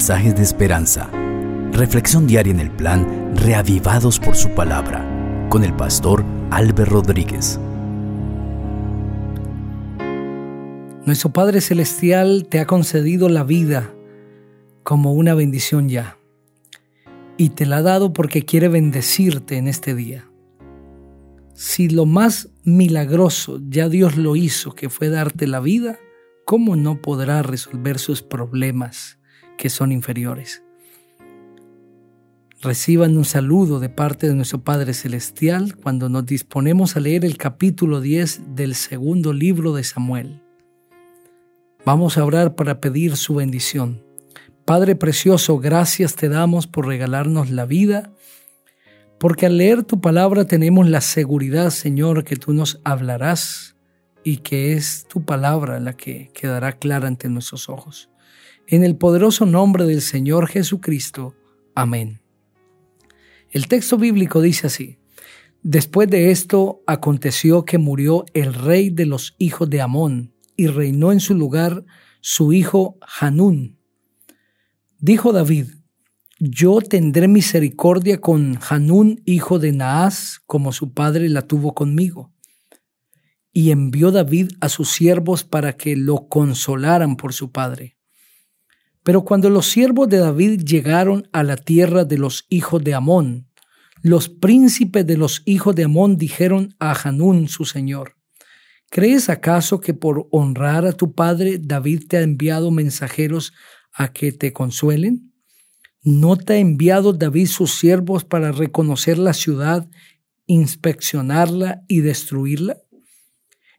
mensajes de esperanza. Reflexión diaria en el plan Reavivados por su palabra con el pastor Álvaro Rodríguez. Nuestro Padre Celestial te ha concedido la vida como una bendición ya. Y te la ha dado porque quiere bendecirte en este día. Si lo más milagroso ya Dios lo hizo, que fue darte la vida, ¿cómo no podrá resolver sus problemas que son inferiores? Reciban un saludo de parte de nuestro Padre Celestial cuando nos disponemos a leer el capítulo 10 del segundo libro de Samuel. Vamos a orar para pedir su bendición. Padre precioso, gracias te damos por regalarnos la vida porque al leer tu palabra tenemos la seguridad, Señor, que tú nos hablarás y que es tu palabra la que quedará clara ante nuestros ojos. En el poderoso nombre del Señor Jesucristo. Amén. El texto bíblico dice así. Después de esto aconteció que murió el rey de los hijos de Amón y reinó en su lugar su hijo Hanún. Dijo David, yo tendré misericordia con Hanún, hijo de Naas, como su padre la tuvo conmigo. Y envió David a sus siervos para que lo consolaran por su padre. Pero cuando los siervos de David llegaron a la tierra de los hijos de Amón, los príncipes de los hijos de Amón dijeron a Hanún, su señor, ¿crees acaso que por honrar a tu padre David te ha enviado mensajeros a que te consuelen? ¿No te ha enviado David sus siervos para reconocer la ciudad, inspeccionarla y destruirla?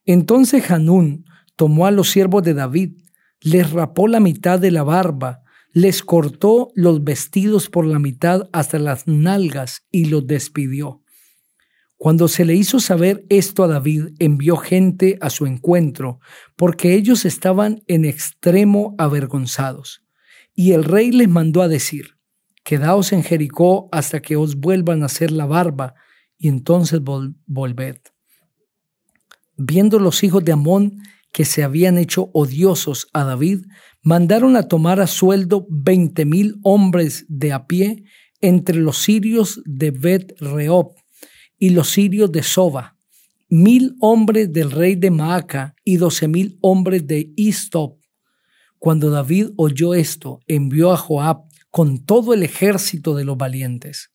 Entonces Hanún tomó a los siervos de David, les rapó la mitad de la barba, les cortó los vestidos por la mitad hasta las nalgas y los despidió. Cuando se le hizo saber esto a David, envió gente a su encuentro, porque ellos estaban en extremo avergonzados. Y el rey les mandó a decir, Quedaos en Jericó hasta que os vuelvan a hacer la barba, y entonces volved. Viendo los hijos de Amón que se habían hecho odiosos a David, mandaron a tomar a sueldo veinte mil hombres de a pie entre los sirios de Bet Reob y los sirios de Soba, mil hombres del rey de Maaca y doce mil hombres de Istop, cuando David oyó esto, envió a Joab con todo el ejército de los valientes.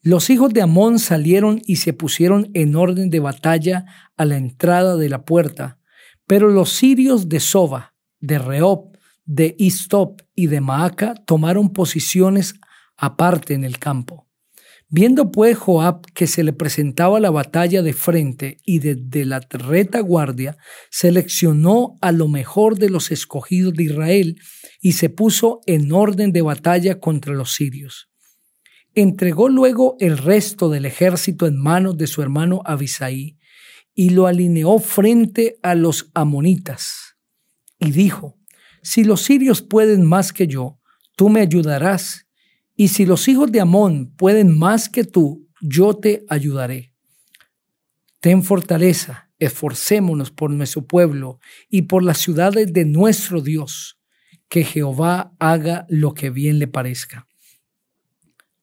Los hijos de Amón salieron y se pusieron en orden de batalla a la entrada de la puerta, pero los sirios de Soba, de Reob, de Istop y de Maaca tomaron posiciones aparte en el campo. Viendo pues Joab que se le presentaba la batalla de frente y desde la retaguardia, seleccionó a lo mejor de los escogidos de Israel y se puso en orden de batalla contra los sirios. Entregó luego el resto del ejército en manos de su hermano Abisaí y lo alineó frente a los amonitas. Y dijo, si los sirios pueden más que yo, tú me ayudarás y si los hijos de Amón pueden más que tú, yo te ayudaré. Ten fortaleza, esforcémonos por nuestro pueblo y por las ciudades de nuestro Dios, que Jehová haga lo que bien le parezca.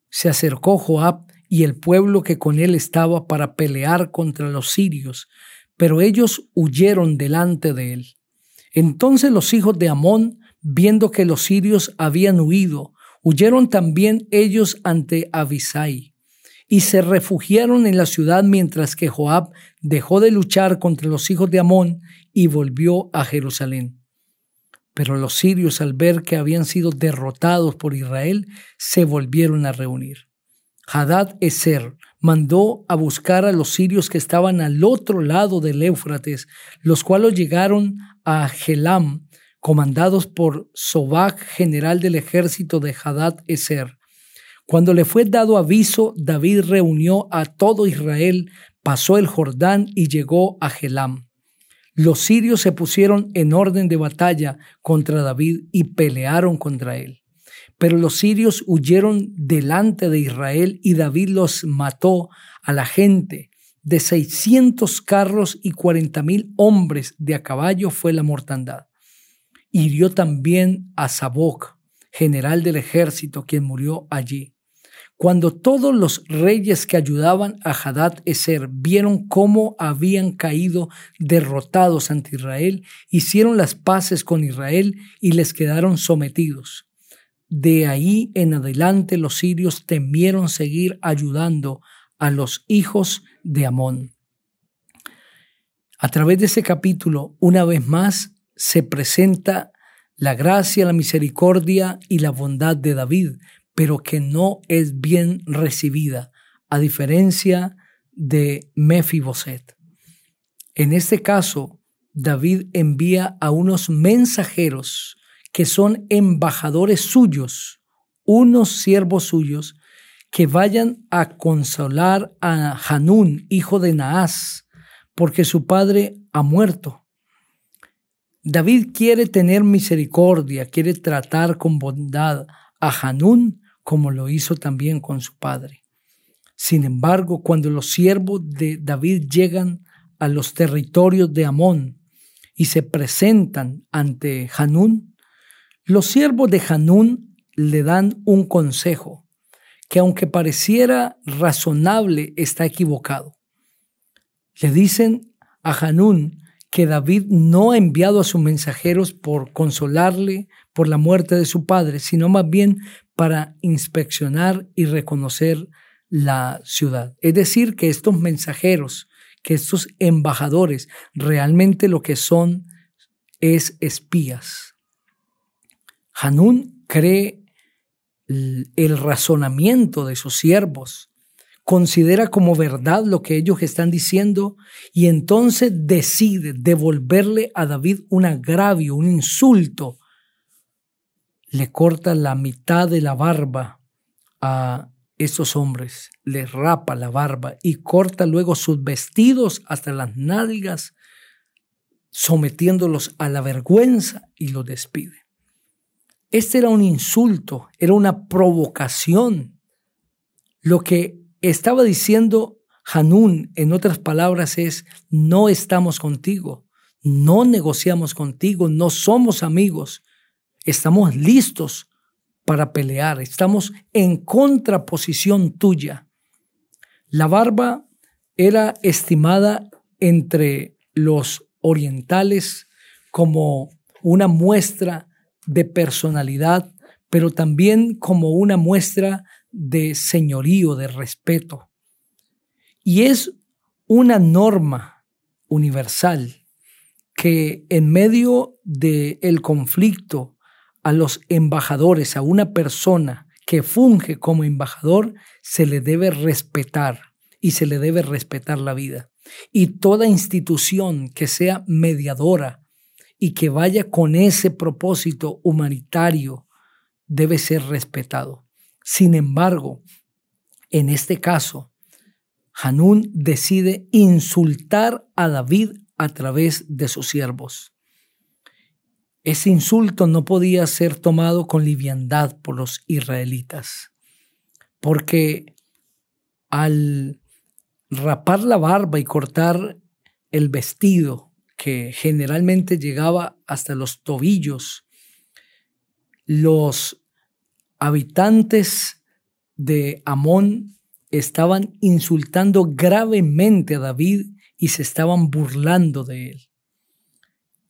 Se acercó Joab y el pueblo que con él estaba para pelear contra los sirios, pero ellos huyeron delante de él. Entonces los hijos de Amón, viendo que los sirios habían huido, Huyeron también ellos ante Abisai y se refugiaron en la ciudad mientras que Joab dejó de luchar contra los hijos de Amón y volvió a Jerusalén. Pero los sirios al ver que habían sido derrotados por Israel se volvieron a reunir. Hadad Eser mandó a buscar a los sirios que estaban al otro lado del Éufrates, los cuales llegaron a Gelam comandados por Sobak, general del ejército de Hadad Eser. Cuando le fue dado aviso, David reunió a todo Israel, pasó el Jordán y llegó a Gelam. Los sirios se pusieron en orden de batalla contra David y pelearon contra él. Pero los sirios huyeron delante de Israel y David los mató a la gente. De seiscientos carros y cuarenta mil hombres de a caballo fue la mortandad hirió también a Saboc, general del ejército, quien murió allí. Cuando todos los reyes que ayudaban a Hadad Eser vieron cómo habían caído derrotados ante Israel, hicieron las paces con Israel y les quedaron sometidos. De ahí en adelante los sirios temieron seguir ayudando a los hijos de Amón. A través de ese capítulo, una vez más, se presenta la gracia, la misericordia y la bondad de David, pero que no es bien recibida, a diferencia de Mefiboset. En este caso, David envía a unos mensajeros que son embajadores suyos, unos siervos suyos, que vayan a consolar a Hanún, hijo de Naas, porque su padre ha muerto. David quiere tener misericordia, quiere tratar con bondad a Hanún como lo hizo también con su padre. Sin embargo, cuando los siervos de David llegan a los territorios de Amón y se presentan ante Hanún, los siervos de Hanún le dan un consejo que aunque pareciera razonable está equivocado. Le dicen a Hanún que David no ha enviado a sus mensajeros por consolarle por la muerte de su padre, sino más bien para inspeccionar y reconocer la ciudad. Es decir, que estos mensajeros, que estos embajadores, realmente lo que son es espías. Hanún cree el razonamiento de sus siervos, considera como verdad lo que ellos están diciendo y entonces decide devolverle a David un agravio, un insulto. Le corta la mitad de la barba a esos hombres, le rapa la barba y corta luego sus vestidos hasta las nalgas, sometiéndolos a la vergüenza y los despide. Este era un insulto, era una provocación. Lo que estaba diciendo Hanún, en otras palabras, es, no estamos contigo, no negociamos contigo, no somos amigos, estamos listos para pelear, estamos en contraposición tuya. La barba era estimada entre los orientales como una muestra de personalidad, pero también como una muestra de señorío, de respeto. Y es una norma universal que en medio del el conflicto a los embajadores, a una persona que funge como embajador, se le debe respetar y se le debe respetar la vida. Y toda institución que sea mediadora y que vaya con ese propósito humanitario debe ser respetado. Sin embargo, en este caso, Hanún decide insultar a David a través de sus siervos. Ese insulto no podía ser tomado con liviandad por los israelitas, porque al rapar la barba y cortar el vestido, que generalmente llegaba hasta los tobillos, los habitantes de Amón estaban insultando gravemente a David y se estaban burlando de él.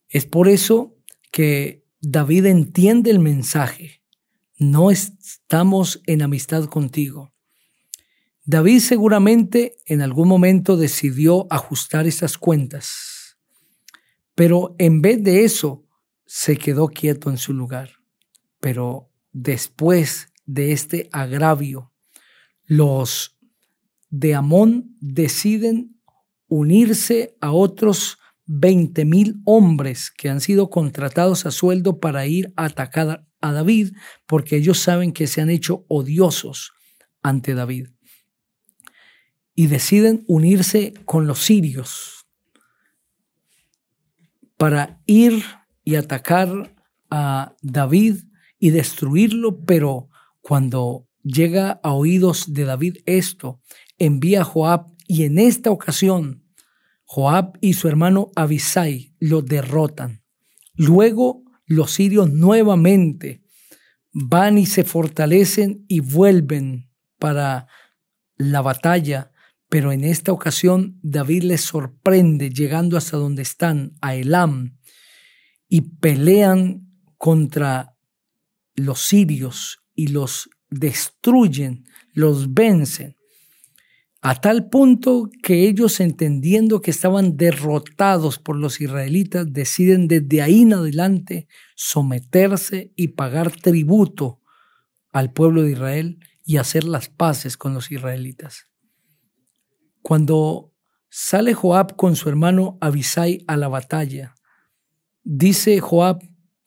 Es por eso que David entiende el mensaje. No estamos en amistad contigo. David seguramente en algún momento decidió ajustar esas cuentas, pero en vez de eso se quedó quieto en su lugar. Pero después de este agravio, los de Amón deciden unirse a otros 20 mil hombres que han sido contratados a sueldo para ir a atacar a David, porque ellos saben que se han hecho odiosos ante David. Y deciden unirse con los sirios para ir y atacar a David y destruirlo, pero cuando llega a oídos de David esto, envía a Joab y en esta ocasión Joab y su hermano Abisai lo derrotan. Luego los sirios nuevamente van y se fortalecen y vuelven para la batalla, pero en esta ocasión David les sorprende llegando hasta donde están, a Elam, y pelean contra los sirios y los destruyen, los vencen a tal punto que ellos entendiendo que estaban derrotados por los israelitas, deciden desde ahí en adelante someterse y pagar tributo al pueblo de Israel y hacer las paces con los israelitas. Cuando sale Joab con su hermano Abisai a la batalla, dice Joab,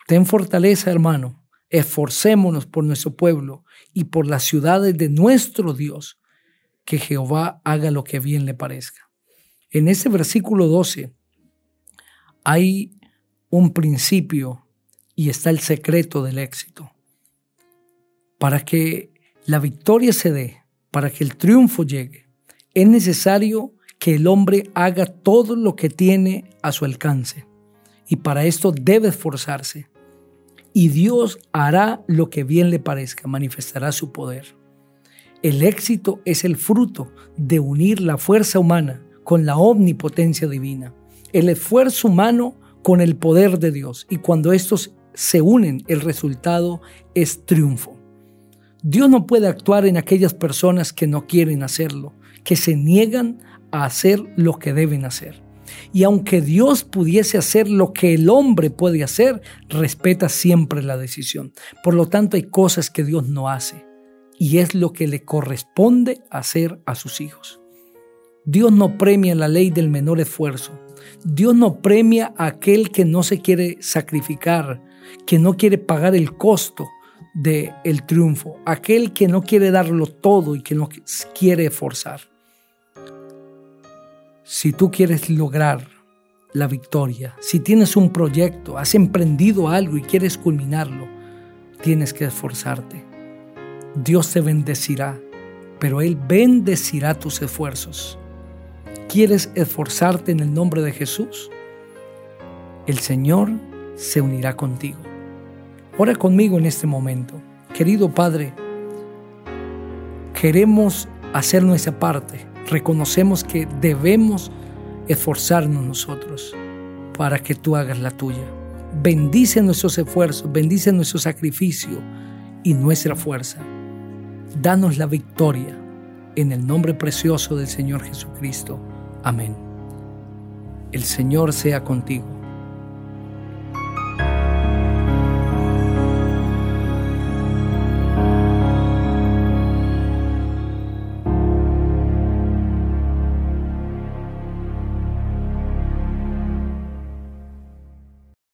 ten fortaleza hermano, esforcémonos por nuestro pueblo y por las ciudades de nuestro Dios que Jehová haga lo que bien le parezca. En ese versículo 12 hay un principio y está el secreto del éxito. Para que la victoria se dé, para que el triunfo llegue, es necesario que el hombre haga todo lo que tiene a su alcance. Y para esto debe esforzarse. Y Dios hará lo que bien le parezca, manifestará su poder. El éxito es el fruto de unir la fuerza humana con la omnipotencia divina, el esfuerzo humano con el poder de Dios. Y cuando estos se unen, el resultado es triunfo. Dios no puede actuar en aquellas personas que no quieren hacerlo, que se niegan a hacer lo que deben hacer. Y aunque Dios pudiese hacer lo que el hombre puede hacer, respeta siempre la decisión. Por lo tanto, hay cosas que Dios no hace y es lo que le corresponde hacer a sus hijos. Dios no premia la ley del menor esfuerzo. Dios no premia a aquel que no se quiere sacrificar, que no quiere pagar el costo del el triunfo, aquel que no quiere darlo todo y que no quiere esforzar. Si tú quieres lograr la victoria, si tienes un proyecto, has emprendido algo y quieres culminarlo, tienes que esforzarte. Dios te bendecirá, pero Él bendecirá tus esfuerzos. ¿Quieres esforzarte en el nombre de Jesús? El Señor se unirá contigo. Ora conmigo en este momento. Querido Padre, queremos hacer nuestra parte. Reconocemos que debemos esforzarnos nosotros para que tú hagas la tuya. Bendice nuestros esfuerzos, bendice nuestro sacrificio y nuestra fuerza danos la victoria. En el nombre precioso del Señor Jesucristo. Amén. El Señor sea contigo.